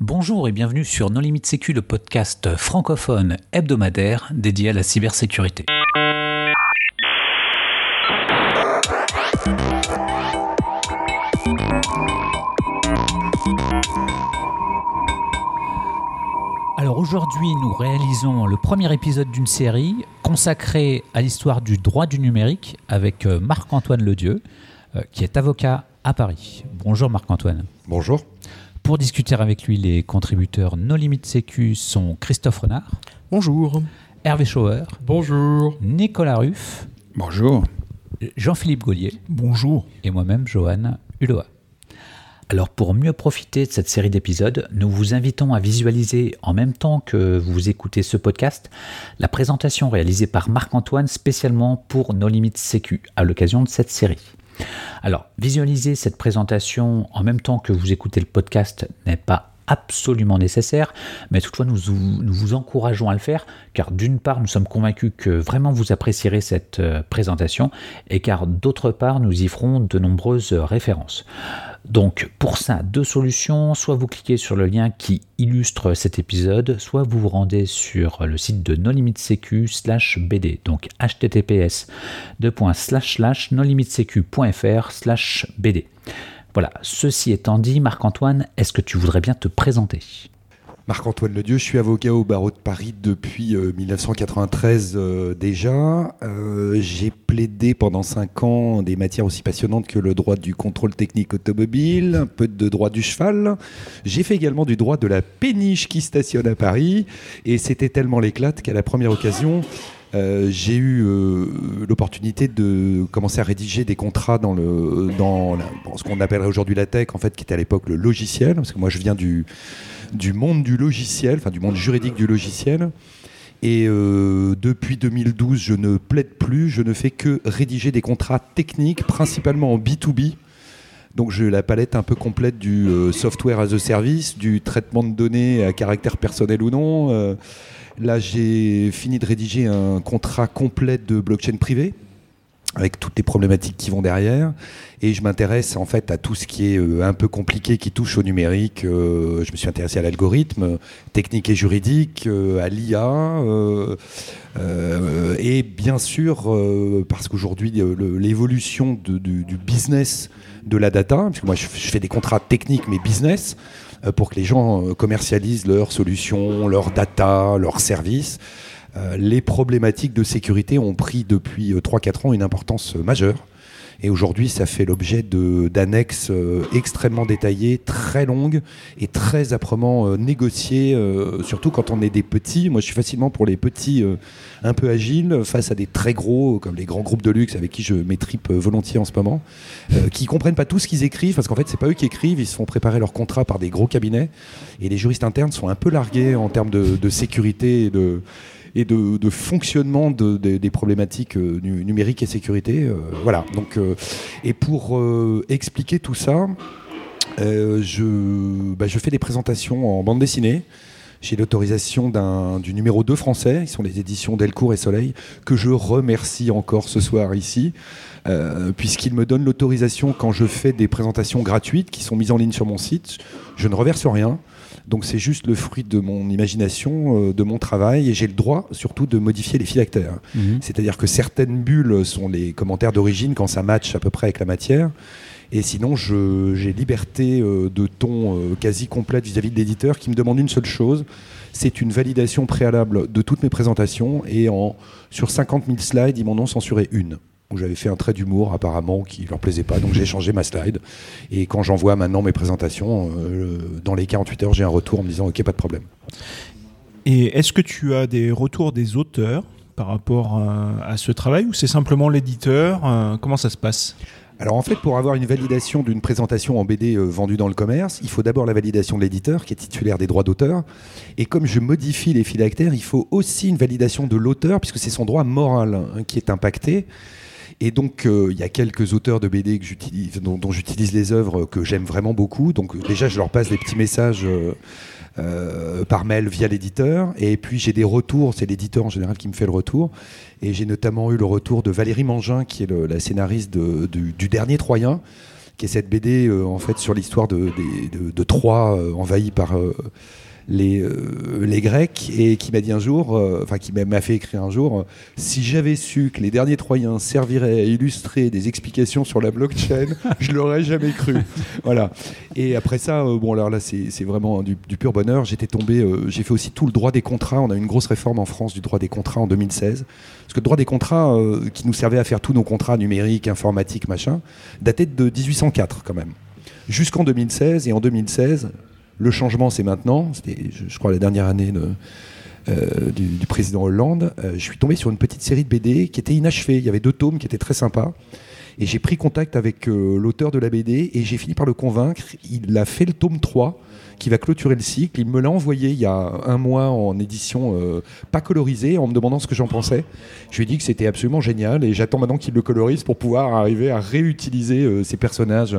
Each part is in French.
Bonjour et bienvenue sur Non Limite Sécu, le podcast francophone hebdomadaire dédié à la cybersécurité. Alors aujourd'hui, nous réalisons le premier épisode d'une série consacrée à l'histoire du droit du numérique avec euh, Marc-Antoine Ledieu, euh, qui est avocat à Paris. Bonjour Marc-Antoine. Bonjour. Pour discuter avec lui, les contributeurs No Limite Sécu sont Christophe Renard, Bonjour. Hervé Schauer, Bonjour. Nicolas Ruff, Bonjour. Jean-Philippe Gaulier Bonjour. et moi-même, Johan Hulot. Alors pour mieux profiter de cette série d'épisodes, nous vous invitons à visualiser en même temps que vous écoutez ce podcast la présentation réalisée par Marc-Antoine spécialement pour No Limites Sécu à l'occasion de cette série. Alors, visualiser cette présentation en même temps que vous écoutez le podcast n'est pas absolument nécessaire, mais toutefois nous, vous- encourageons à le faire, car d'une part nous sommes convaincus que vraiment vous apprécierez cette euh, présentation, et car d'autre part nous y ferons de nombreuses références. Donc pour ça, deux solutions, soit vous cliquez sur le lien qui illustre cet épisode, soit vous vous rendez sur le site de nolimitsecu slash bd, donc https nolimitsecu.fr slash bd. Voilà, ceci étant dit, Marc-Antoine, est-ce que tu voudrais bien te présenter? Marc-Antoine Ledieu, je suis avocat au barreau de Paris depuis euh, 1993 euh, déjà. Euh, J'ai plaidé pendant 5 ans des matières aussi passionnantes que le droit du contrôle technique automobile, un peu de droit du cheval. J'ai fait également du droit de la péniche qui stationne à Paris. Et c'était tellement l'éclate qu'à la première occasion, euh, j'ai eu euh, l'opportunité de commencer à rédiger des contrats dans, le, dans ce qu'on appellerait aujourd'hui la tech, en fait, qui était à l'époque le logiciel, parce que moi je viens du, du monde du logiciel, enfin du monde juridique du logiciel. Et euh, depuis 2012, je ne plaide plus, je ne fais que rédiger des contrats techniques, principalement en B2B. Donc j'ai la palette un peu complète du software as a service, du traitement de données à caractère personnel ou non. Là, j'ai fini de rédiger un contrat complet de blockchain privé avec toutes les problématiques qui vont derrière. Et je m'intéresse en fait à tout ce qui est euh, un peu compliqué, qui touche au numérique. Euh, je me suis intéressé à l'algorithme, technique et juridique, euh, à l'IA. et bien sûr, parce qu'aujourd'hui, l'évolution du, business de la data, parce que moi je, fais des contrats techniques mais business, pour que les gens euh, commercialisent leurs solutions, leurs data, leurs services. Euh, les problématiques de sécurité ont pris depuis euh, 3-4 ans une importance euh, majeure. Et aujourd'hui, ça fait l'objet d'annexes euh, extrêmement détaillées, très longues et très âprement euh, négociées, euh, surtout quand on est des petits. Moi, je suis facilement pour les petits un peu agiles face à des très gros, comme les grands groupes de luxe avec qui je m'étripe volontiers en ce moment, qui comprennent pas tout ce qu'ils écrivent, parce qu'en fait, c'est pas eux qui écrivent, ils se font préparer leurs contrats par des gros cabinets. Et les juristes internes sont un peu largués en termes de, de sécurité et de, et de, fonctionnement de- de- des problématiques euh, nu- numériques et sécurité. euh, voilà. Donc, euh, et pour expliquer tout ça, je, bah, je fais des présentations en bande dessinée. J'ai l'autorisation du numéro 2 français, ils sont les éditions Delcourt et Soleil, que je remercie encore ce soir ici, puisqu'ils me donnent l'autorisation quand je fais des présentations gratuites qui sont mises en ligne sur mon site. Je ne reverse rien. Donc c'est juste le fruit de mon imagination, euh, de mon travail, et j'ai le droit surtout de modifier les phylactères. C'est-à-dire que certaines bulles sont les commentaires d'origine quand ça match à peu près avec la matière. Et sinon, j'ai liberté euh, de ton euh, quasi complète vis-à-vis de l'éditeur qui me demande une seule chose, c'est une validation préalable de toutes mes présentations. Et en, sur 50 000 slides, ils m'en ont censuré une. Où j'avais fait un trait d'humour apparemment qui leur plaisait pas, donc j'ai changé ma slide. Et quand j'envoie maintenant mes présentations, euh, dans les 48 heures, j'ai un retour en me disant ok, pas de problème. Et est-ce que tu as des retours des auteurs par rapport à ce travail ou c'est simplement l'éditeur euh, Comment ça se passe? Alors en fait, pour avoir une validation d'une présentation en BD euh, vendue dans le commerce, il faut d'abord la validation de l'éditeur qui est titulaire des droits d'auteur. Et comme je modifie les phylactères, il faut aussi une validation de l'auteur puisque c'est son droit moral hein, qui est impacté. Et donc, euh, il y a quelques auteurs de BD que j'utilise, dont, j'utilise les œuvres que j'aime vraiment beaucoup. Donc, euh, déjà, je leur passe des petits messages euh, par mail via l'éditeur. Et puis, j'ai des retours. C'est l'éditeur en général qui me fait le retour. Et j'ai notamment eu le retour de Valérie Mangin, qui est la scénariste du dernier Troyen, qui est cette BD en fait sur l'histoire de, de, de, Troie envahie par les, euh, les Grecs et qui m'a dit un jour, euh, enfin qui m'a fait écrire un jour, euh, si j'avais su que les derniers Troyens serviraient à illustrer des explications sur la blockchain, je l'aurais jamais cru. Voilà. Et après ça, bon alors là c'est vraiment du, pur bonheur. J'étais tombé, j'ai fait aussi tout le droit des contrats. On a eu une grosse réforme en France du droit des contrats en 2016. Parce que le droit des contrats, qui nous servait à faire tous nos contrats numériques, informatiques, machin, datait de 1804 quand même. Jusqu'en 2016, et en 2016, le changement, c'est maintenant. C'était, je, crois, la dernière année euh, du, président Hollande. Euh, je suis tombé sur une petite série de BD qui était inachevée. Il y avait deux tomes qui étaient très sympas. Et j'ai pris contact avec euh, l'auteur de la BD et j'ai fini par le convaincre. Il a fait le tome 3 qui va clôturer le cycle. Il me l'a envoyé il y a un mois en édition euh, pas colorisée en me demandant ce que j'en pensais. Je lui ai dit que c'était absolument génial et j'attends maintenant qu'il le colorise pour pouvoir arriver à réutiliser euh, ces personnages.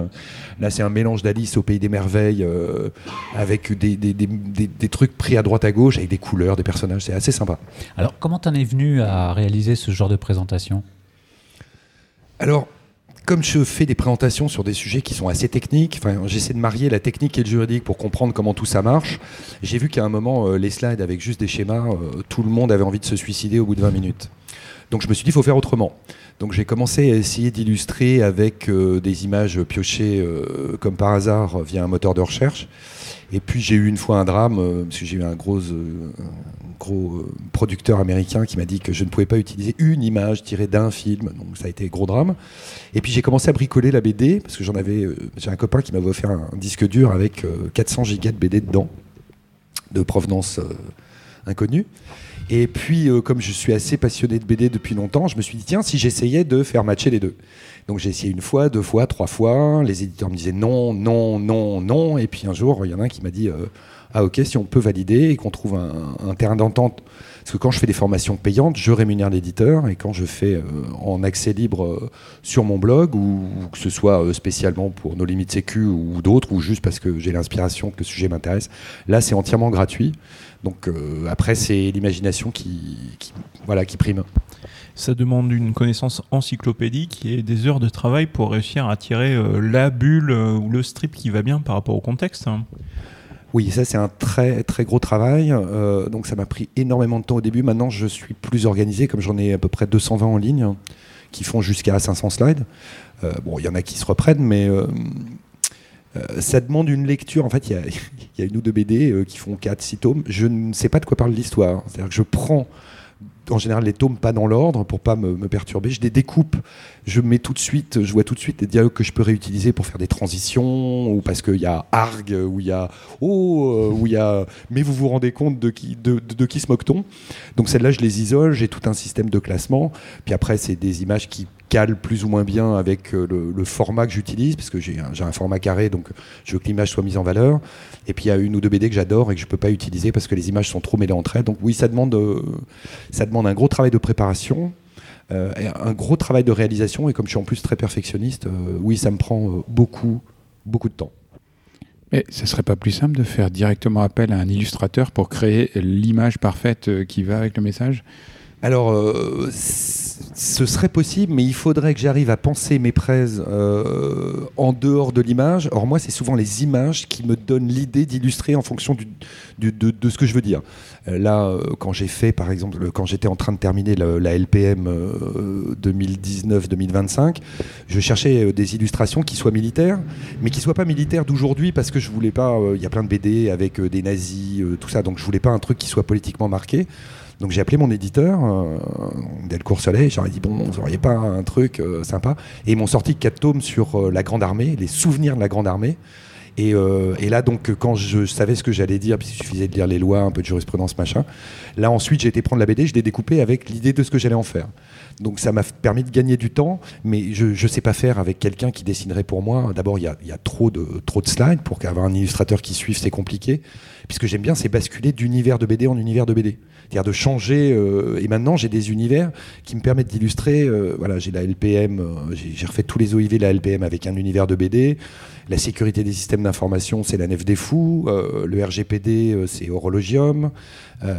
Là, c'est un mélange d'Alice au Pays des Merveilles euh, avec des, des, des, des, trucs pris à droite à gauche avec des couleurs, des personnages. C'est assez sympa. Alors, comment t'en es venu à réaliser ce genre de présentation? Alors, comme je fais des présentations sur des sujets qui sont assez techniques, j'essaie de marier la technique et le juridique pour comprendre comment tout ça marche. J'ai vu qu'à un moment, euh, les slides avec juste des schémas, euh, tout le monde avait envie de se suicider au bout de 20 minutes. Donc je me suis dit, il faut faire autrement. Donc j'ai commencé à essayer d'illustrer avec euh, des images piochées comme par hasard via un moteur de recherche. Et puis j'ai eu une fois un drame, parce que j'ai eu un gros, gros euh, producteur américain qui m'a dit que je ne pouvais pas utiliser une image tirée d'un film. Donc ça a été gros drame. Et puis j'ai commencé à bricoler la BD parce que j'en avais. Euh, j'ai un copain qui m'avait offert un, disque dur avec 400 euh, gigas de BD dedans, de provenance inconnue. Et puis, comme je suis assez passionné de BD depuis longtemps, je me suis dit, tiens, si j'essayais de faire matcher les deux. Donc j'ai essayé une fois, deux fois, trois fois. Les éditeurs me disaient non, non, non, non. Et puis un jour, il y en a un qui m'a dit, ah ok, si on peut valider et qu'on trouve un, terrain d'entente. Parce que quand je fais des formations payantes, je rémunère l'éditeur et quand je fais euh, en accès libre euh, sur mon blog, ou, que ce soit euh, spécialement pour nos limites sécu ou d'autres, ou juste parce que j'ai l'inspiration que le sujet m'intéresse, là c'est entièrement gratuit. Donc après, c'est l'imagination qui, voilà, qui prime. Ça demande une connaissance encyclopédique et des heures de travail pour réussir à tirer la bulle ou le strip qui va bien par rapport au contexte. Hein. Oui, ça c'est un très très gros travail. Euh, donc ça m'a pris énormément de temps au début. Maintenant, je suis plus organisé, comme j'en ai à peu près 220 en ligne, qui font jusqu'à 500 slides. Euh, bon, il y en a qui se reprennent, mais euh, ça demande une lecture. En fait, il y, y, a une ou deux BD qui font 4-6 tomes. Je ne sais pas de quoi parle l'histoire. C'est-à-dire que je prends en général les tomes pas dans l'ordre pour pas me, perturber. Je les découpe, je mets tout de suite, je vois tout de suite des dialogues que je peux réutiliser pour faire des transitions ou parce qu'il y a arg ou il y a oh ou il y a mais vous vous rendez compte de qui de, de qui se moque-t-on? Donc celles-là je les isole, j'ai tout un système de classement. Puis après c'est des images qui cale plus ou moins bien avec euh, le, format que j'utilise, parce que j'ai un, format carré, donc je veux que l'image soit mise en valeur. Et puis il y a une ou deux BD que j'adore et que je ne peux pas utiliser parce que les images sont trop mêlées entre elles. Donc oui, ça demande, euh, ça demande un gros travail de préparation. Euh, un gros travail de réalisation et comme je suis en plus très perfectionniste, oui, ça me prend beaucoup, beaucoup de temps. Mais ce serait pas plus simple de faire directement appel à un illustrateur pour créer l'image parfaite qui va avec le message? Alors, euh, ce serait possible, mais il faudrait que j'arrive à penser mes prêts euh, en dehors de l'image. Or, moi, c'est souvent les images qui me donnent l'idée d'illustrer en fonction de, ce que je veux dire. Euh, là, quand j'ai fait, par exemple, quand j'étais en train de terminer la, LPM 2019-2025, je cherchais des illustrations qui soient militaires, mais qui soient pas militaires d'aujourd'hui, parce que je voulais pas. Il y a plein de BD avec des nazis, tout ça, donc je voulais pas un truc qui soit politiquement marqué. Donc j'ai appelé mon éditeur, euh, Delcourt Soleil, j'aurais dit bon, vous n'auriez pas un truc euh, sympa Et ils m'ont sorti quatre tomes sur euh, la Grande Armée, les souvenirs de la Grande Armée. Et, là, donc, quand je savais ce que j'allais dire, puisqu'il suffisait de lire les lois, un peu de jurisprudence, machin, là, ensuite, j'ai été prendre la BD, je l'ai découpée avec l'idée de ce que j'allais en faire. Donc, ça m'a permis de gagner du temps, mais je ne sais pas faire avec quelqu'un qui dessinerait pour moi. D'abord, il y a, trop, de, slides. Pour qu'avoir un illustrateur qui suive, c'est compliqué. Puisque j'aime bien, c'est basculer d'univers de BD en univers de BD. C'est-à-dire de changer. Euh, et maintenant, j'ai des univers qui me permettent d'illustrer. Euh, voilà, j'ai la LPM, euh, j'ai refait tous les OIV de la LPM avec un univers de BD. La sécurité des systèmes d'information, c'est la Nef des Fous. Le RGPD, c'est Horologium.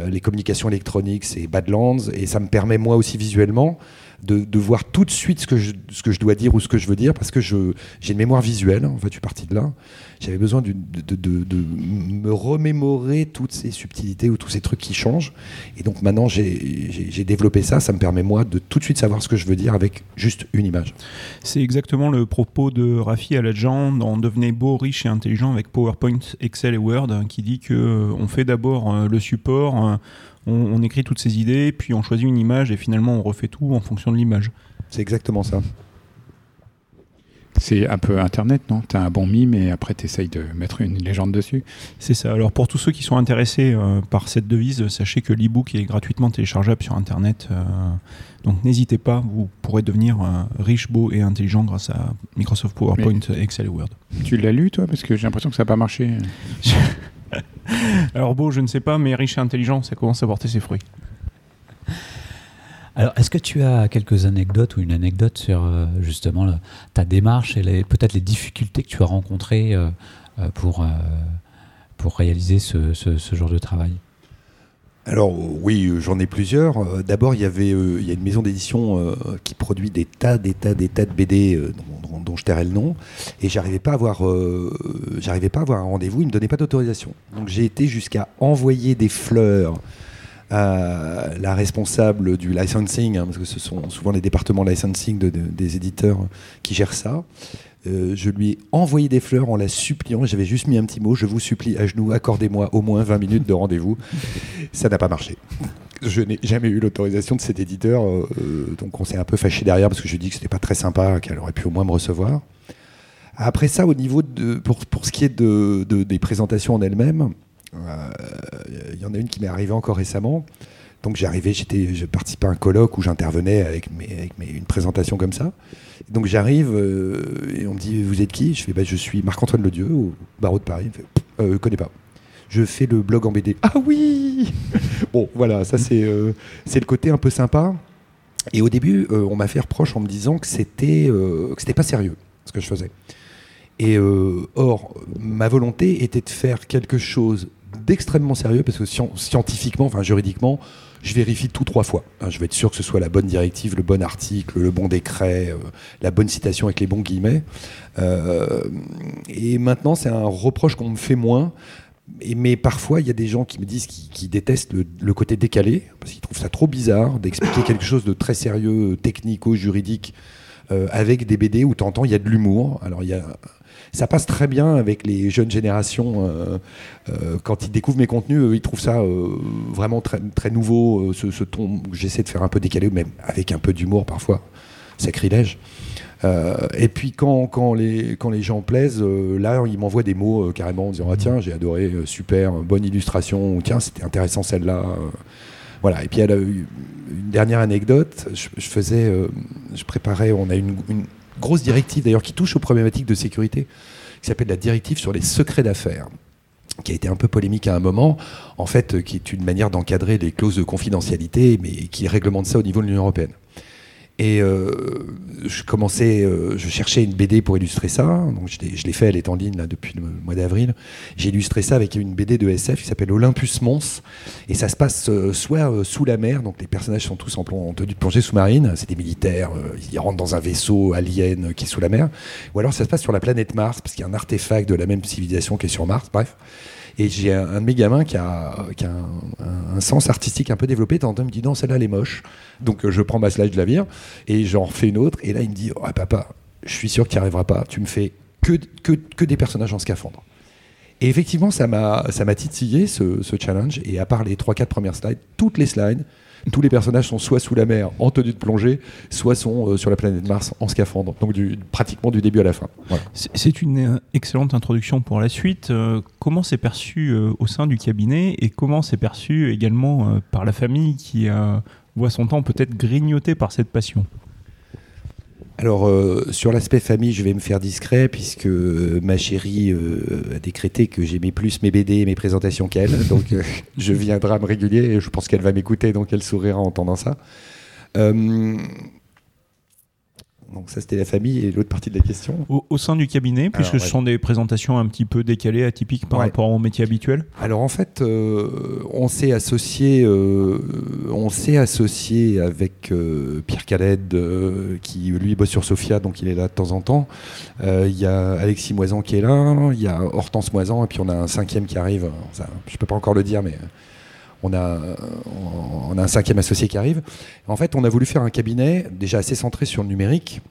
Les communications électroniques, c'est Badlands. Et ça me permet, moi aussi visuellement, de, voir tout de suite ce que, je, dois dire ou ce que je veux dire, parce que j'ai une mémoire visuelle, en fait, je suis parti de là. J'avais besoin de, me remémorer toutes ces subtilités ou tous ces trucs qui changent. Et donc maintenant, j'ai développé ça, ça me permet, moi, de tout de suite savoir ce que je veux dire avec juste une image. C'est exactement le propos de Rafi Aladjan dans Devenez beau, riche et intelligent avec PowerPoint, Excel et Word, qui dit que euh, on fait d'abord euh, le support on, écrit toutes ces idées, puis on choisit une image et finalement on refait tout en fonction de l'image. C'est exactement ça. C'est un peu Internet, non? Tu as un bon mime et après tu essayes de mettre une légende dessus. C'est ça. Alors pour tous ceux qui sont intéressés euh, par cette devise, sachez que l'e-book est gratuitement téléchargeable sur Internet. Euh, donc n'hésitez pas, vous pourrez devenir euh, riche, beau et intelligent grâce à Microsoft PowerPoint, Excel et Word. Tu l'as lu toi? Parce que j'ai l'impression que ça n'a pas marché. Alors beau, je ne sais pas, mais riche et intelligent, ça commence à porter ses fruits. Alors, est-ce que tu as quelques anecdotes ou une anecdote sur euh, justement ta démarche et peut-être les difficultés que tu as rencontrées euh, euh, pour, pour réaliser ce, genre de travail? Alors oui, j'en ai plusieurs. D'abord, il y avait il y a une maison d'édition qui produit des tas, des tas, des tas de BD dont, je tairai le nom, et j'arrivais pas à avoir, j'arrivais pas à avoir un rendez-vous. Ils me donnaient pas d'autorisation. Donc j'ai été jusqu'à envoyer des fleurs la responsable du licensing, hein, parce que ce sont souvent les départements licensing des éditeurs qui gèrent ça. Euh, je lui ai envoyé des fleurs en la suppliant, j'avais juste mis un petit mot, je vous supplie à genoux, accordez-moi au moins 20 minutes de rendez-vous. Ça n'a pas marché. Je n'ai jamais eu l'autorisation de cet éditeur, euh, donc on s'est un peu fâché derrière parce que je lui ai dit que c'était pas très sympa, qu'elle aurait pu au moins me recevoir. Après ça, au niveau de, pour, pour ce qui est de, des présentations en elles-mêmes, il euh, y en a une qui m'est arrivée encore récemment. Donc j'arrivais, j'étais, je participais à un colloque où j'intervenais avec, mes, avec une présentation comme ça. Donc j'arrive euh, et on me dit vous êtes qui? Je fais bah, je suis Marc-Antoine Ledieu au barreau de Paris. Il me fait euh, connais pas. Je fais le blog en BD. Ah oui Bon voilà, ça c'est c'est le côté un peu sympa. Et au début, on m'a fait reproche en me disant que c'était que c'était pas sérieux ce que je faisais. Et or, ma volonté était de faire quelque chose d'extrêmement sérieux parce que scientifiquement, enfin juridiquement, je vérifie tout trois fois. Hein, je vais être sûr que ce soit la bonne directive, le bon article, le bon décret, euh, la bonne citation avec les bons guillemets. Euh, et maintenant, c'est un reproche qu'on me fait moins. mais parfois, il y a des gens qui me disent qu'ils détestent le, côté décalé, parce qu'ils trouvent ça trop bizarre d'expliquer quelque chose de très sérieux, technico-juridique, euh, avec des BD où tu entends il y a de l'humour. Alors, il y a ça passe très bien avec les jeunes générations. Euh, euh, quand ils découvrent mes contenus, ils trouvent ça vraiment très, très nouveau. ce, ton, j'essaie de faire un peu décalé, même avec un peu d'humour parfois. Sacrilège. et puis quand, quand, les, quand les gens plaisent, là, ils m'envoient des mots carrément en disant Ah, tiens, j'ai adoré, super, bonne illustration, ou tiens, c'était intéressant celle-là. Voilà. Et puis, une dernière anecdote. Je, faisais, je préparais, on a une, une grosse directive d'ailleurs qui touche aux problématiques de sécurité, qui s'appelle la directive sur les secrets d'affaires qui a été un peu polémique à un moment, en fait, qui est une manière d'encadrer les clauses de confidentialité, mais qui réglemente ça au niveau de l'Union européenne. Et euh, je commençais, euh, je cherchais une BD pour illustrer ça. Donc je l'ai fait, elle est en ligne là depuis le mois d'avril. J'ai illustré ça avec une BD de SF qui s'appelle Olympus Mons. Et ça se passe euh, soit sous la mer, donc les personnages sont tous en, en tenue de plongée sous-marine. C'est des militaires, ils rentrent dans un vaisseau alien qui est sous la mer. Ou alors ça se passe sur la planète Mars, parce qu'il y a un artefact de la même civilisation qui est sur Mars. Bref. Et j'ai un, de mes gamins qui a, un, sens artistique un peu développé. Tantôt, il me dit non, celle-là, elle est moche. Donc euh, je prends ma slide, je la vire et j'en refais une autre. Et là, il me dit oh, papa, je suis sûr tu n'y arriveras pas. Tu me fais que, que, que des personnages en scaphandre. Et effectivement, ça m'a titillé ce, ce, challenge. Et à part les 3-4 premières slides, toutes les slides, tous les personnages sont soit sous la mer en tenue de plongée, soit sont euh, sur la planète Mars en scaphandre. Donc pratiquement du début à la fin. C'est une euh, excellente introduction pour la suite. Euh, comment c'est perçu au sein du cabinet et comment c'est perçu également par la famille qui voit son temps peut-être grignoté par cette passion? Alors, euh, sur l'aspect famille, je vais me faire discret puisque euh, ma chérie euh, a décrété que j'aimais plus mes BD et mes présentations qu'elle. Donc, je viendrai à me régulier et je pense qu'elle va m'écouter, donc elle sourira en entendant ça. Donc ça, c'était la famille et l'autre partie de la question. Au, au sein du cabinet, puisque Alors, ce ouais. sont des présentations un petit peu décalées, atypiques par Ouais. rapport au métier habituel. Alors en fait, euh, on s'est associé, euh, on s'est associé avec euh, Pierre Caled, euh, qui lui bosse sur Sofia, donc il est là de temps en temps. Euh, Il y a Alexis Moisan qui est là, il y a Hortense Moisan, et puis on a un cinquième qui arrive. Ça, je peux pas encore le dire, mais on a, un cinquième associé qui arrive. En fait, on a voulu faire un cabinet déjà assez centré sur le numérique.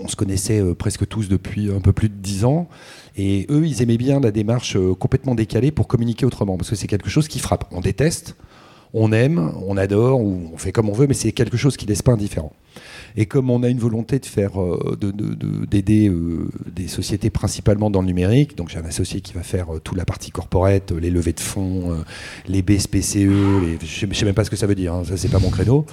On se connaissait euh, presque tous depuis un peu plus de dix ans. Et eux, ils aimaient bien la démarche euh, complètement décalée pour communiquer autrement, parce que c'est quelque chose qui frappe. On déteste, on aime, on adore, ou on fait comme on veut, mais c'est quelque chose qui laisse pas indifférent. Et comme on a une volonté de faire, euh, de- de- de- d'aider euh, des sociétés principalement dans le numérique, donc j'ai un associé qui va faire euh, toute la partie corporate, les levées de fonds, les BSPCE, les, je je sais même pas ce que ça veut dire, hein, ça c'est pas mon créneau,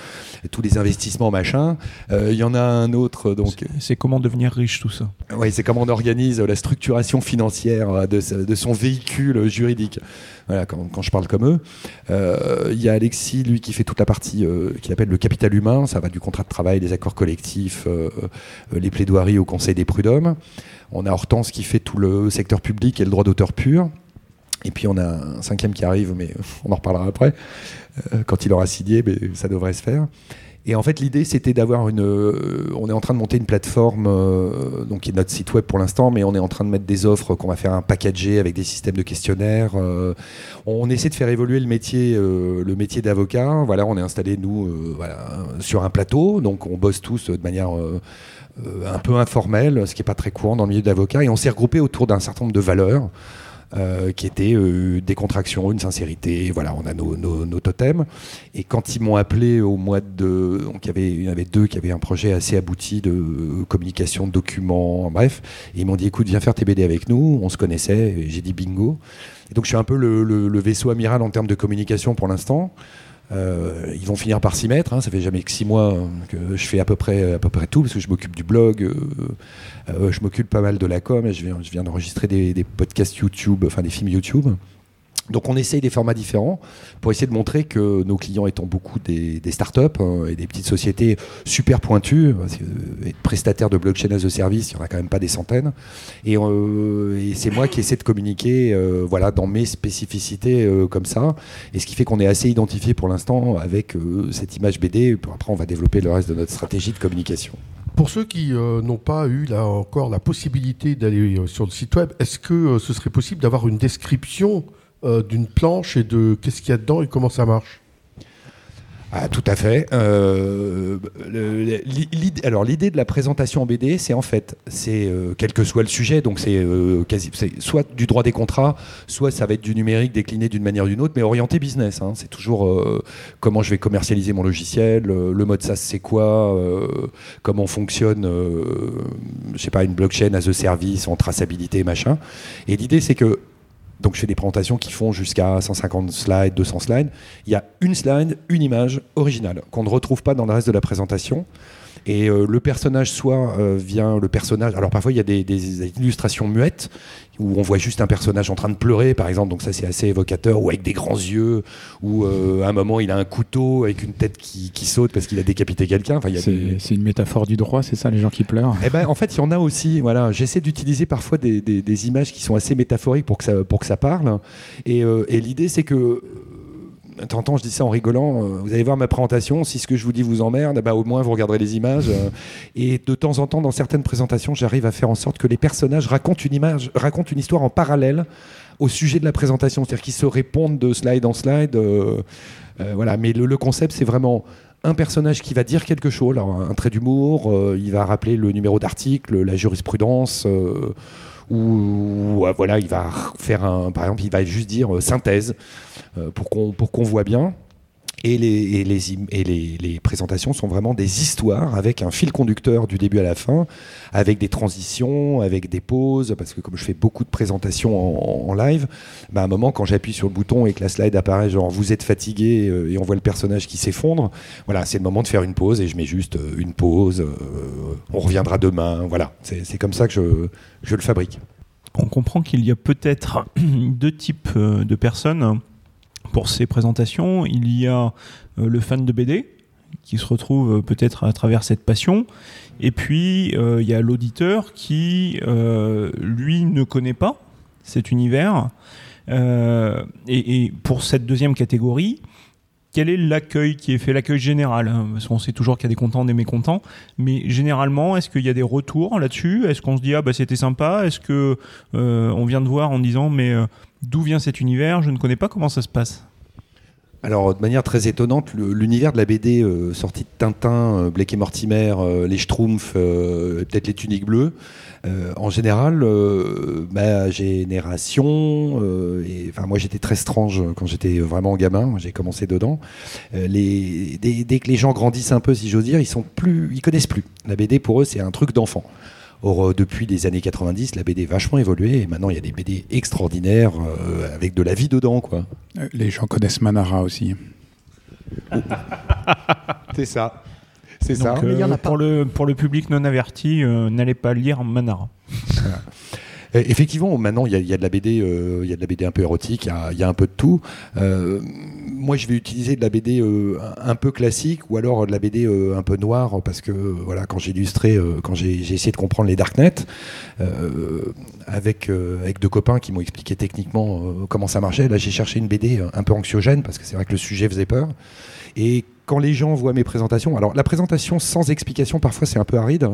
tous les investissements machin. Euh, Il y en a un autre, donc C'est- comment devenir riche tout ça? oui, c'est comment on organise la structuration financière de, son véhicule juridique. Voilà, quand, quand je parle comme eux. Euh, Il y a Alexis, lui, qui fait toute la partie euh, qu'il appelle le capital humain. Ça va du contrat de travail, des accords collectifs, euh, euh, les plaidoiries au Conseil des prud'hommes. On a Hortense qui fait tout le secteur public et le droit d'auteur pur. Et puis on a un cinquième qui arrive, mais on en reparlera après. Euh, quand il aura signé, mais ça devrait se faire. Et en fait, l'idée, c'était d'avoir une. euh, on est en train de monter une plateforme, euh, donc qui est notre site web pour l'instant, mais on est en train de mettre des offres qu'on va faire un packager avec des systèmes de questionnaires. euh, on essaie de faire évoluer le métier, le métier d'avocat. Voilà, on est installé nous, sur un plateau, donc on bosse tous de manière un peu informelle, ce qui n'est pas très courant dans le milieu d'avocat, et on s'est regroupé autour d'un certain nombre de valeurs euh, qui étaient euh, des contractions, une sincérité, voilà, on a nos, nos- nos totems. Et quand ils m'ont appelé au mois de... Donc il y, avait, il y avait deux qui avaient un projet assez abouti de euh, communication, de documents, bref. Et ils m'ont dit, écoute, viens faire tes BD avec nous. On se connaissait, j'ai dit bingo. Et donc je suis un peu le, le- le vaisseau amiral en termes de communication pour l'instant. Euh, ils vont finir par s'y mettre. hein. Ça fait jamais que six mois hein, que je fais à peu près, à peu près tout, parce que je m'occupe du blog, euh, euh, je m'occupe pas mal de la com, et je viens, je viens d'enregistrer des, des podcasts YouTube, enfin des films YouTube. Donc on essaye des formats différents pour essayer de montrer que nos clients étant beaucoup des, startups hein, et des petites sociétés super pointues, que, euh, être prestataire de blockchain as a service, il n'y en a quand même pas des centaines. Et, euh, et c'est moi qui essaie de communiquer euh, voilà, dans mes spécificités comme ça. Et ce qui fait qu'on est assez identifié pour l'instant avec cette image BD. Après on va développer le reste de notre stratégie de communication. Pour ceux qui n'ont pas eu là encore la possibilité d'aller sur le site web, est-ce que ce serait possible d'avoir une description euh, d'une planche et de qu'est-ce qu'il y a dedans et comment ça marche? Ah, tout à fait. Euh, alors l'idée de la présentation en BD, c'est en fait, c'est euh, quel que soit le sujet, donc c'est quasi, c'est soit du droit des contrats, soit ça va être du numérique décliné d'une manière ou d'une autre, mais orienté business. hein. C'est toujours comment je vais commercialiser mon logiciel, le mode SaaS c'est quoi, comment fonctionne, je sais pas, une blockchain as a service en traçabilité machin. Et l'idée c'est que donc je fais des présentations qui font jusqu'à 150 slides, 200 slides. Il y a une slide, une image originale qu'on ne retrouve pas dans le reste de la présentation. Et euh, le personnage soit euh, vient le personnage. Alors parfois il y a des, des illustrations muettes où on voit juste un personnage en train de pleurer, par exemple. Donc ça c'est assez évocateur. Ou avec des grands yeux. Ou euh, à un moment il a un couteau avec une tête qui, qui saute parce qu'il a décapité quelqu'un. Enfin des- C'est une métaphore du droit, c'est ça, les gens qui pleurent? Eh ben, en fait, il y en a aussi. Voilà, j'essaie d'utiliser parfois des, images qui sont assez métaphoriques pour que ça, pour que ça parle. Et, et l'idée, c'est que. T'entends, je dis ça en rigolant. euh, Vous allez voir ma présentation. Si ce que je vous dis vous emmerde, ben, au moins vous regarderez les images. euh, et de temps en temps, dans certaines présentations, j'arrive à faire en sorte que les personnages racontent une image, racontent une histoire en parallèle au sujet de la présentation. C'est-à-dire qu'ils se répondent de slide en slide. euh, voilà. Mais le, le concept, c'est vraiment un personnage qui va dire quelque chose, alors un trait d'humour, il va rappeler le numéro d'article, la jurisprudence, ou, euh, voilà, il va faire un, par exemple, il va juste dire euh, synthèse euh, pour qu'on pour qu'on voit bien. Et, les, les, présentations sont vraiment des histoires avec un fil conducteur du début à la fin, avec des transitions, avec des pauses, parce que comme je fais beaucoup de présentations en, live, bah, à un moment quand j'appuie sur le bouton et que la slide apparaît genre vous êtes fatigué euh, et on voit le personnage qui s'effondre, voilà, c'est le moment de faire une pause et je mets juste euh, une pause, euh, on reviendra demain, voilà, c'est comme ça que je, je le fabrique. On comprend qu'il y a peut-être deux types de personnes pour ces présentations. Il y a euh, le fan de BD qui se retrouve euh, peut-être à travers cette passion. Et puis, euh, il y a l'auditeur qui, lui, ne connaît pas cet univers. Et pour cette deuxième catégorie, quel est l'accueil qui est fait, l'accueil général hein Parce qu'on sait toujours qu'il y a des contents, des mécontents, mais généralement, est-ce qu'il y a des retours là-dessus? Est-ce qu'on se dit ah bah c'était sympa? Est-ce que euh, on vient de voir en disant mais euh, d'où vient cet univers? Je ne connais pas comment ça se passe. Alors, de manière très étonnante, l'univers de la BD euh, sortie de Tintin, euh, Blake et Mortimer, euh, les Schtroumpfs, euh, peut-être les tuniques bleues, euh, en général, ma génération, enfin moi j'étais très strange quand j'étais vraiment gamin, j'ai commencé dedans. Dès, que les gens grandissent un peu, si j'ose dire, ils sont connaissent plus. La BD pour eux c'est un truc d'enfant. Or, euh, depuis les années 90, la BD a vachement évolué et maintenant il y a des BD extraordinaires euh, avec de la vie dedans, quoi. Euh, Les gens connaissent Manara aussi. C'est ça. C'est ça. Donc, Mais il y en a euh, pas. pour, le, pour le public non averti, euh, n'allez pas lire Manara. Euh, Effectivement, maintenant il y, a- de la BD, euh, il y a de la BD un peu érotique, il y a, un peu de tout. Euh, moi, je vais utiliser de la BD euh, un peu classique ou alors de la BD euh, un peu noire parce que euh, voilà, quand j'ai illustré, euh, quand j'ai essayé de comprendre les darknets euh, avec euh, avec deux copains qui m'ont expliqué techniquement euh, comment ça marchait. Là, j'ai cherché une BD un peu anxiogène parce que c'est vrai que le sujet faisait peur. Et quand les gens voient mes présentations, alors la présentation sans explication, parfois c'est un peu aride,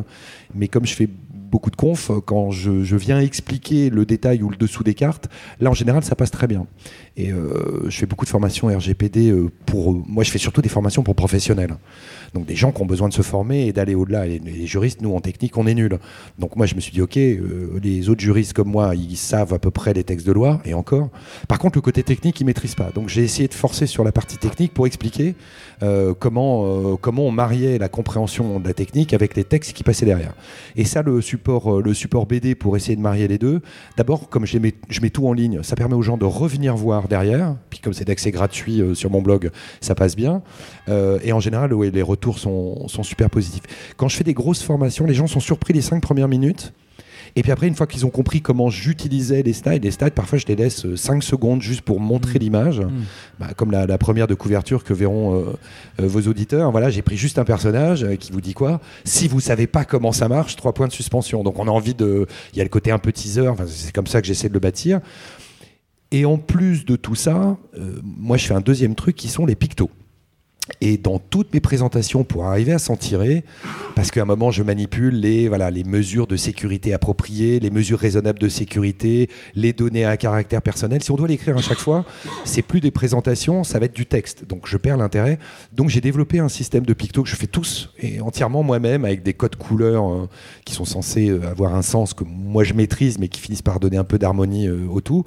mais comme je fais beaucoup de conf, quand je, je viens expliquer le détail ou le dessous des cartes, là en général ça passe très bien. Et euh, je fais beaucoup de formations RGPD euh, pour. moi je fais surtout des formations pour professionnels. Donc des gens qui ont besoin de se former et d'aller au-delà. Et les juristes, nous en technique, on est nuls. Donc moi je me suis dit, ok, euh, les autres juristes comme moi, ils savent à peu près les textes de loi, et encore. Par contre, le côté technique, ils maîtrisent pas. Donc j'ai essayé de forcer sur la partie technique pour expliquer euh, comment, euh, comment on mariait la compréhension de la technique avec les textes qui passaient derrière. Et ça, le support, euh, le support BD pour essayer de marier les deux, d'abord, comme je mets tout en ligne, ça permet aux gens de revenir voir derrière. Puis comme c'est d'accès gratuit euh, sur mon blog, ça passe bien. Euh, et en général, ouais, les retours sont, sont super positifs. Quand je fais des grosses formations, les gens sont surpris les cinq premières minutes. Et puis après, une fois qu'ils ont compris comment j'utilisais les slides, les slides, parfois je les laisse 5 secondes juste pour montrer l'image, Bah, comme la, la première de couverture que verront euh, euh, vos auditeurs. Voilà, j'ai pris juste un personnage euh, qui vous dit quoi Si vous savez pas comment ça marche, trois points de suspension. Donc on a envie de, il y a le côté un peu teaser. C'est comme ça que j'essaie de le bâtir. Et en plus de tout ça, euh, moi je fais un deuxième truc qui sont les pictos. Et dans toutes mes présentations, pour arriver à s'en tirer, parce qu'à un moment, je manipule les, voilà, les mesures de sécurité appropriées, les mesures raisonnables de sécurité, les données à caractère personnel. Si on doit l'écrire à chaque fois, c'est plus des présentations, ça va être du texte. Donc je perds l'intérêt. Donc j'ai développé un système de pictos que je fais tous et entièrement moi-même avec des codes couleurs euh, qui sont censés euh, avoir un sens que moi je maîtrise, mais qui finissent par donner un peu d'harmonie euh, au tout.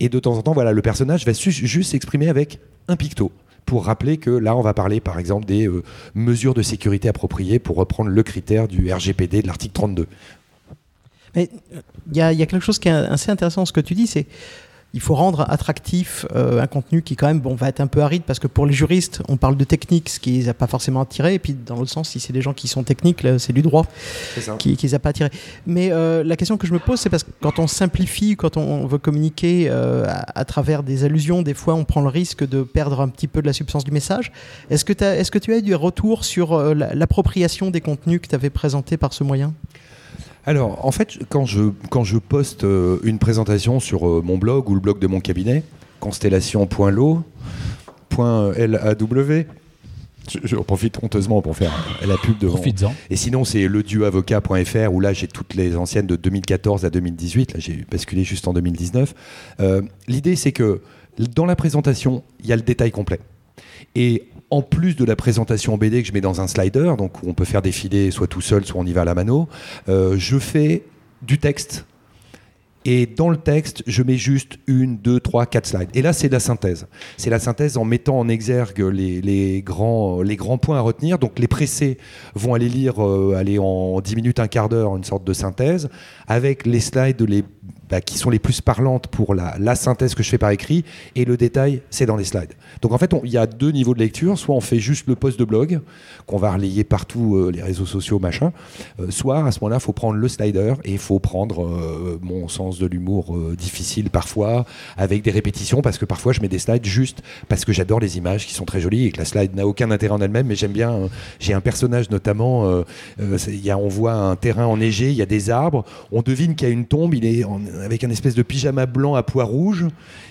Et de temps en temps, voilà, le personnage va juste s'exprimer avec un picto pour rappeler que là, on va parler par exemple des euh, mesures de sécurité appropriées pour reprendre le critère du RGPD de l'article 32. Mais euh, il y, y a quelque chose qui est assez intéressant dans ce que tu dis, c'est il faut rendre attractif euh, un contenu qui quand même bon va être un peu aride parce que pour les juristes on parle de technique ce qui les a pas forcément attirés et puis dans l'autre sens si c'est des gens qui sont techniques c'est du droit ça. qui, qui les a pas attirés. Mais euh, la question que je me pose c'est parce que quand on simplifie quand on veut communiquer euh, à, à travers des allusions des fois on prend le risque de perdre un petit peu de la substance du message. Est-ce que, est-ce que tu as eu des retours sur la- l'appropriation des contenus que tu avais présentés par ce moyen? Alors, en fait, quand je, quand je poste euh, une présentation sur euh, mon blog ou le blog de mon cabinet, constellation.lo.law, je, je profite honteusement pour faire la pub devant. Profites-en. Et sinon, c'est ledieuavocat.fr où là, j'ai toutes les anciennes de 2014 à 2018. Là, j'ai basculé juste en 2019. Euh, L'idée, c'est que dans la présentation, il y a le détail complet. Et en plus de la présentation en BD que je mets dans un slider, donc où on peut faire défiler soit tout seul, soit on y va à la mano, euh, je fais du texte. Et dans le texte, je mets juste une, deux, trois, quatre slides. Et là, c'est la synthèse. C'est la synthèse en mettant en exergue les, les grands, les grands points à retenir. Donc les pressés vont aller lire, euh, aller en 10 minutes, un quart d'heure, une sorte de synthèse, avec les slides les bah, qui sont les plus parlantes pour la, synthèse que je fais par écrit, et le détail, c'est dans les slides. Donc en fait, il y a deux niveaux de lecture. Soit on fait juste le post de blog, qu'on va relayer partout euh, les réseaux sociaux, machin. Euh, soit à ce moment-là, il faut prendre le slider et il faut prendre euh, mon sens de l'humour difficile parfois, avec des répétitions, parce que parfois je mets des slides juste parce que j'adore les images qui sont très jolies et que la slide n'a aucun intérêt en elle-même, mais j'aime bien. J'ai un personnage notamment, y a, on voit un terrain enneigé, il y a des arbres, on devine qu'il y a une tombe, il est avec un espèce de pyjama blanc à pois rouge,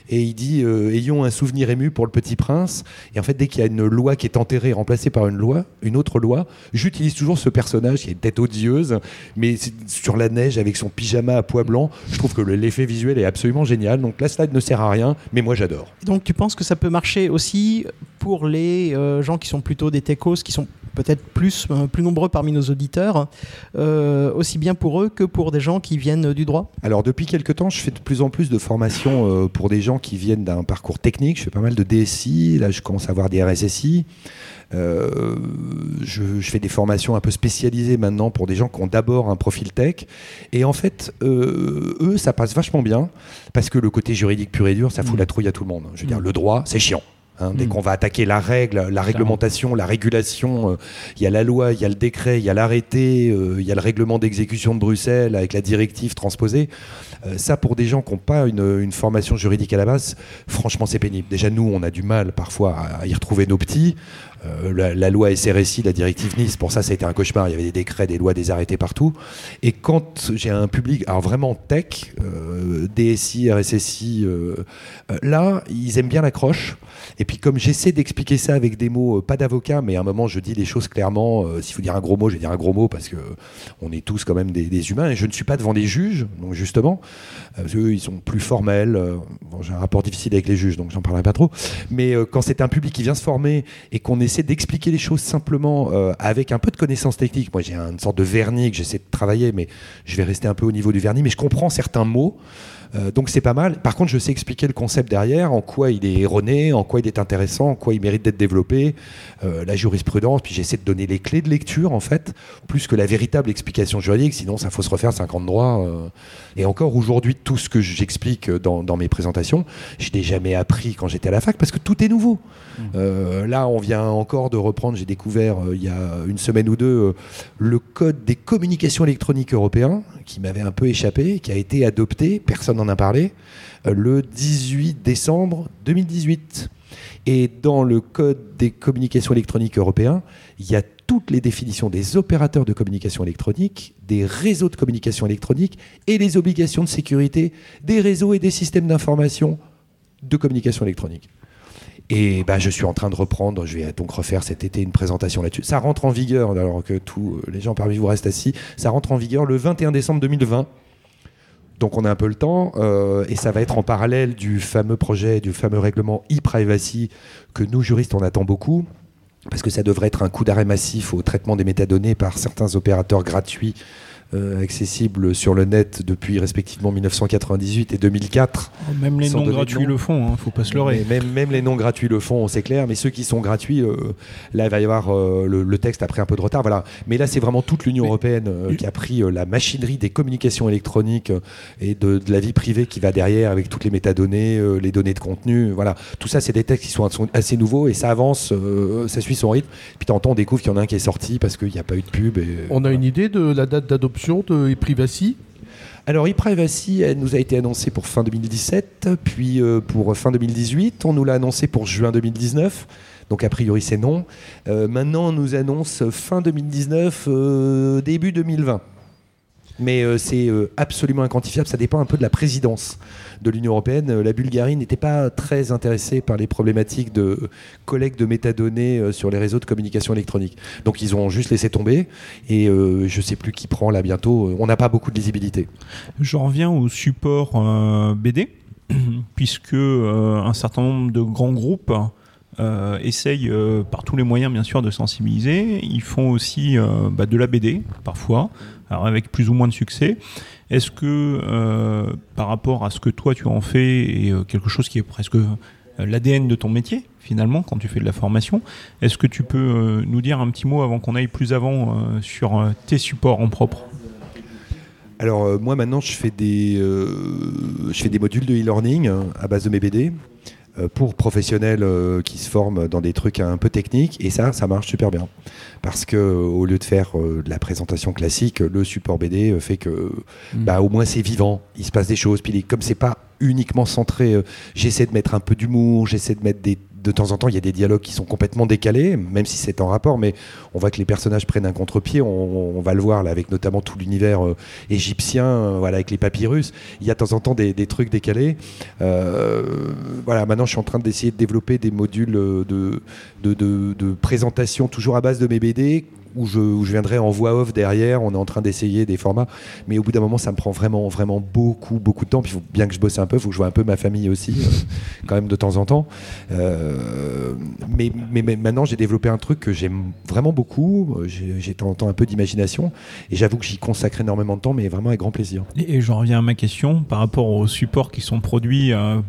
et il dit Ayons un souvenir ému pour le petit prince. Et en fait, dès qu'il y a une loi qui est enterrée, remplacée par une loi, une autre loi, j'utilise toujours ce personnage qui est tête odieuse, mais sur la neige avec son pyjama à pois blanc. Je trouve que l'effet visuel est absolument génial. Donc la slide ne sert à rien, mais moi j'adore. Donc tu penses que ça peut marcher aussi pour les euh, gens qui sont plutôt des techos, qui sont peut-être plus, euh, plus nombreux parmi nos auditeurs, euh, aussi bien pour eux que pour des gens qui viennent du droit? Alors depuis quelques temps, je fais de plus en plus de formations pour des gens qui viennent d'un parcours technique. Je fais pas mal de DSI, là je commence à avoir des RSSI. Euh, je, fais des formations un peu spécialisées maintenant pour des gens qui ont d'abord un profil tech. Et en fait, euh, eux, ça passe vachement bien parce que le côté juridique pur et dur, ça fout mm. la trouille à tout le monde. Je veux dire, le droit, c'est chiant. Hein, dès mm. qu'on va attaquer la règle, la réglementation, la régulation, euh, il y a la loi, il y a le décret, il y a l'arrêté, il y a le règlement d'exécution de Bruxelles avec la directive transposée. ça, pour des gens qui n'ont pas une, une, formation juridique à la base, franchement, c'est pénible. Déjà, nous, on a du mal parfois à y retrouver nos petits. Euh, la, loi SRSI, la directive Nice, pour ça, ça a été un cauchemar. Il y avait des décrets, des lois, des arrêtés partout. Et quand j'ai un public, alors vraiment tech, euh, DSI, RSSI, euh, là, ils aiment bien l'accroche. Et puis, comme j'essaie d'expliquer ça avec des mots, pas d'avocat, mais à un moment, je dis les choses clairement. S'il faut dire un gros mot, je vais dire un gros mot parce que on est tous quand même des, humains. Et je ne suis pas devant des juges, donc justement, parce qu'eux, ils sont plus formels. j'ai un rapport difficile avec les juges, donc j'en parlerai pas trop. Mais quand c'est un public qui vient se former et qu'on est essaie d'expliquer les choses simplement euh, avec un peu de connaissances techniques. Moi, j'ai une sorte de vernis que j'essaie de travailler, mais je vais rester un peu au niveau du vernis. Mais je comprends certains mots. Euh, donc c'est pas mal. Par contre, je sais expliquer le concept derrière, en quoi il est erroné, en quoi il est intéressant, en quoi il mérite d'être développé, euh, la jurisprudence, puis j'essaie de donner les clés de lecture, en fait, plus que la véritable explication juridique, sinon ça faut se refaire 50 droits. Euh. Et encore aujourd'hui, tout ce que j'explique dans, mes présentations, je n'ai jamais appris quand j'étais à la fac, parce que tout est nouveau. Mmh. là, on vient encore de reprendre, j'ai découvert il y a une semaine ou deux, le code des communications électroniques européens, qui m'avait un peu échappé, qui a été adopté, personne n'en a parlé, euh, le 18 décembre 2018. Et dans le Code des communications électroniques européens, il y a toutes les définitions des opérateurs de communication électronique, des réseaux de communication électronique et les obligations de sécurité des réseaux et des systèmes d'information de communication électronique. Et bah, je suis en train de reprendre, je vais donc refaire cet été une présentation là-dessus. Ça rentre en vigueur, alors que tous les gens parmi vous restent assis, ça rentre en vigueur le 21 décembre 2020. Donc on a un peu le temps, euh, et ça va être en parallèle du fameux projet, du fameux règlement e-privacy que nous, juristes, on attend beaucoup, parce que ça devrait être un coup d'arrêt massif au traitement des métadonnées par certains opérateurs gratuits euh, accessibles sur le net depuis respectivement 1998 et 2004. Même les noms gratuits le font, il hein, ne faut pas se leurrer. même, même, les noms gratuits le font, c'est clair, mais ceux qui sont gratuits, euh, là il va y avoir euh, le, texte a pris un peu de retard, voilà. Mais là c'est vraiment toute l'Union européenne qui a pris la machinerie des communications électroniques et de, la vie privée qui va derrière avec toutes les métadonnées, les données de contenu, voilà. Tout ça c'est des textes qui sont assez nouveaux et ça avance, ça suit son rythme. Puis tantôt on découvre qu'il y en a un qui est sorti parce qu'il n'y a pas eu de pub. Et, on a une idée de la date d'adoption de e-privacy alors, e-privacy, elle nous a été annoncée pour fin 2017, puis euh, pour fin 2018. On nous l'a annoncé pour juin 2019. Donc, a priori, c'est non. Euh, maintenant, on nous annonce fin 2019, euh, début 2020 mais euh, c'est euh, absolument inquantifiable. Ça dépend un peu de la présidence de l'Union européenne. Euh, la Bulgarie n'était pas très intéressée par les problématiques de collecte de métadonnées sur les réseaux de communication électronique. Donc ils ont juste laissé tomber et je ne sais plus qui prend là bientôt. On n'a pas beaucoup de lisibilité. Je reviens au support BD, puisque un certain nombre de grands groupes essayent par tous les moyens bien sûr de sensibiliser. Ils font aussi bah, de la BD parfois alors avec plus ou moins de succès. Est-ce que euh, par rapport à ce que toi tu en fais et euh, quelque chose qui est presque euh, l'ADN de ton métier finalement quand tu fais de la formation, est-ce que tu peux nous dire un petit mot avant qu'on aille plus avant sur tes supports en propre? Alors moi maintenant je fais des je fais des modules de e-learning hein, à base de mes BD pour professionnels euh, qui se forment dans des trucs un peu techniques. Et ça ça marche super bien. Parce que euh, au lieu de faire euh, de la présentation classique le support BD euh, fait que Mm. bah, au moins c'est vivant. Il se passe des choses. Puis comme c'est pas uniquement centré euh, j'essaie de mettre un peu d'humour j'essaie de mettre des de temps en temps, il y a des dialogues qui sont complètement décalés, même si c'est en rapport, mais on voit que les personnages prennent un contre-pied. On, va le voir avec notamment tout l'univers euh, égyptien, euh, voilà, avec les papyrus. Il y a de temps en temps des, trucs décalés. Euh, voilà, maintenant, je suis en train d'essayer de développer des modules de- de présentation toujours à base de mes BD. Où je, viendrai en voix off derrière, on est en train d'essayer des formats, mais au bout d'un moment, ça me prend vraiment, vraiment beaucoup, beaucoup de temps. Puis faut bien que je bosse un peu, il faut que je vois un peu ma famille aussi, euh, quand même de temps en temps. Euh, mais, maintenant, j'ai développé un truc que j'aime vraiment beaucoup. Euh, J'ai de temps en temps un peu d'imagination, et j'avoue que j'y consacre énormément de temps, mais vraiment avec grand plaisir. Et, et j'en reviens à ma question par rapport aux supports qui sont produits euh,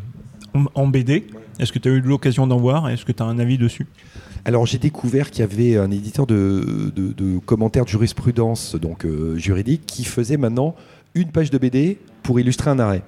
en BD. Est-ce que tu as eu l'occasion d'en voir? Est-ce que tu as un avis dessus? Alors j'ai découvert qu'il y avait un éditeur de, commentaires de jurisprudence donc euh, juridique qui faisait maintenant une page de BD pour illustrer un arrêt.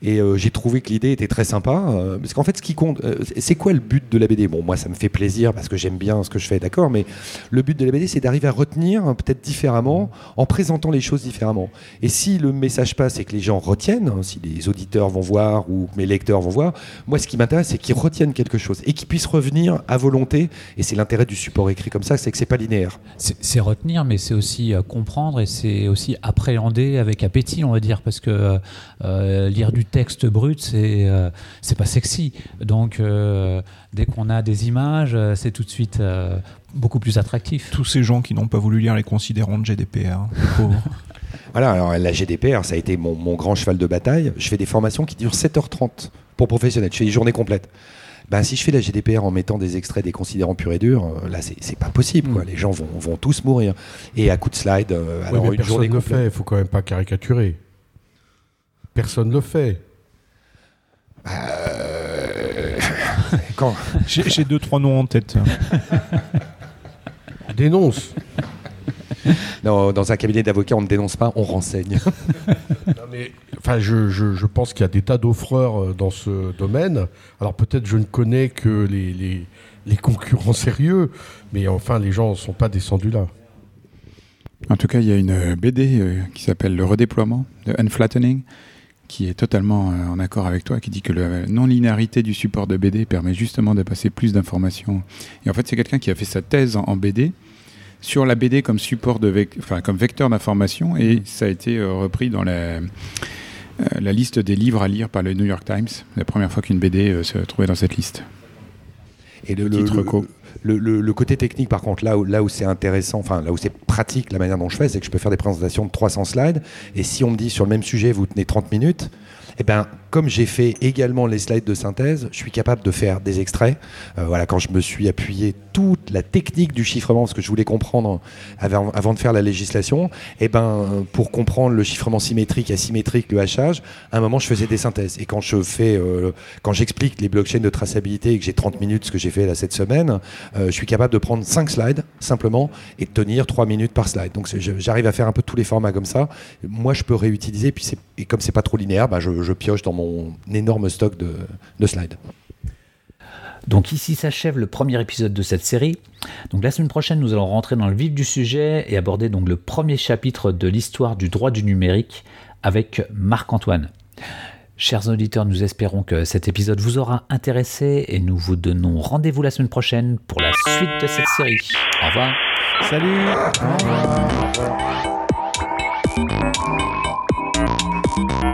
Et euh, j'ai trouvé que l'idée était très sympa, euh, parce qu'en fait, ce qui compte, euh, c'est quoi le but de la BD Bon, moi, ça me fait plaisir parce que j'aime bien ce que je fais, d'accord, mais le but de la BD, c'est d'arriver à retenir hein, peut-être différemment, en présentant les choses différemment. Et si le message passe et que les gens retiennent, hein, si les auditeurs vont voir ou mes lecteurs vont voir, moi, ce qui m'intéresse, c'est qu'ils retiennent quelque chose et qu'ils puissent revenir à volonté. Et c'est l'intérêt du support écrit comme ça, c'est que c'est pas linéaire. C'est retenir, mais c'est aussi comprendre et c'est aussi appréhender avec appétit, on va dire, parce que lire du texte brut, c'est euh, c'est pas sexy. Donc, euh, dès qu'on a des images, euh, c'est tout de suite euh, beaucoup plus attractif. Tous ces gens qui n'ont pas voulu lire les considérants de GDPR. pauvres. Voilà, alors la GDPR, ça a été mon, mon grand cheval de bataille. Je fais des formations qui durent 7h30 pour professionnels. Je fais des journées complètes. Ben, si je fais la GDPR en mettant des extraits des considérants purs et durs, là, c'est c'est pas possible. Quoi. Les gens vont, vont tous mourir. Et à coup de slide, euh, Ouais, alors mais une journée ne complète. il faut quand même pas caricaturer. Personne ne le fait. Euh, Quand J'ai j'ai deux, trois noms en tête. Dénonce. Non, dans un cabinet d'avocats, on ne dénonce pas, on renseigne. Non, mais, enfin, je, je- je pense qu'il y a des tas d'offreurs euh, dans ce domaine. Alors peut-être je ne connais que les, les- les concurrents sérieux, mais enfin les gens ne sont pas descendus là. En tout cas, il y a une euh, BD qui s'appelle Le redéploiement de Unflattening, qui est totalement euh, en accord avec toi, qui dit que la non-linéarité du support de BD permet justement de passer plus d'informations. Et en fait, c'est quelqu'un qui a fait sa thèse en, en BD sur la BD comme support de vec- enfin, comme vecteur d'information, et ça a été euh, repris dans la, euh, la liste des livres à lire par le New York Times, la première fois qu'une BD euh, se trouvait dans cette liste. Et le. Le- côté technique, par contre, là où, c'est intéressant, enfin là où c'est pratique la manière dont je fais, c'est que je peux faire des présentations de 300 slides. Et si on me dit sur le même sujet, vous tenez 30 minutes, eh ben, comme j'ai fait également les slides de synthèse, je suis capable de faire des extraits. Euh, voilà, quand je me suis appuyé toute la technique du chiffrement, parce que je voulais comprendre avant, de faire la législation, eh ben, pour comprendre le chiffrement symétrique, asymétrique, le hachage, à un moment, je faisais des synthèses. Et quand je fais, euh, quand j'explique les blockchains de traçabilité et que j'ai 30 minutes, ce que j'ai fait là cette semaine, euh, je suis capable de prendre 5 slides simplement et de tenir 3 minutes par slide. Donc j'arrive à faire un peu tous les formats comme ça. Moi, je peux réutiliser. Puis et comme c'est pas trop linéaire, bah, je, je pioche dans mon énorme stock de, de slides. Donc ici s'achève le premier épisode de cette série. Donc la semaine prochaine, nous allons rentrer dans le vif du sujet et aborder donc le premier chapitre de l'histoire du droit du numérique avec Marc-Antoine. Chers auditeurs, nous espérons que cet épisode vous aura intéressé et nous vous donnons rendez-vous la semaine prochaine pour la suite de cette série. Au revoir. Salut Au revoir.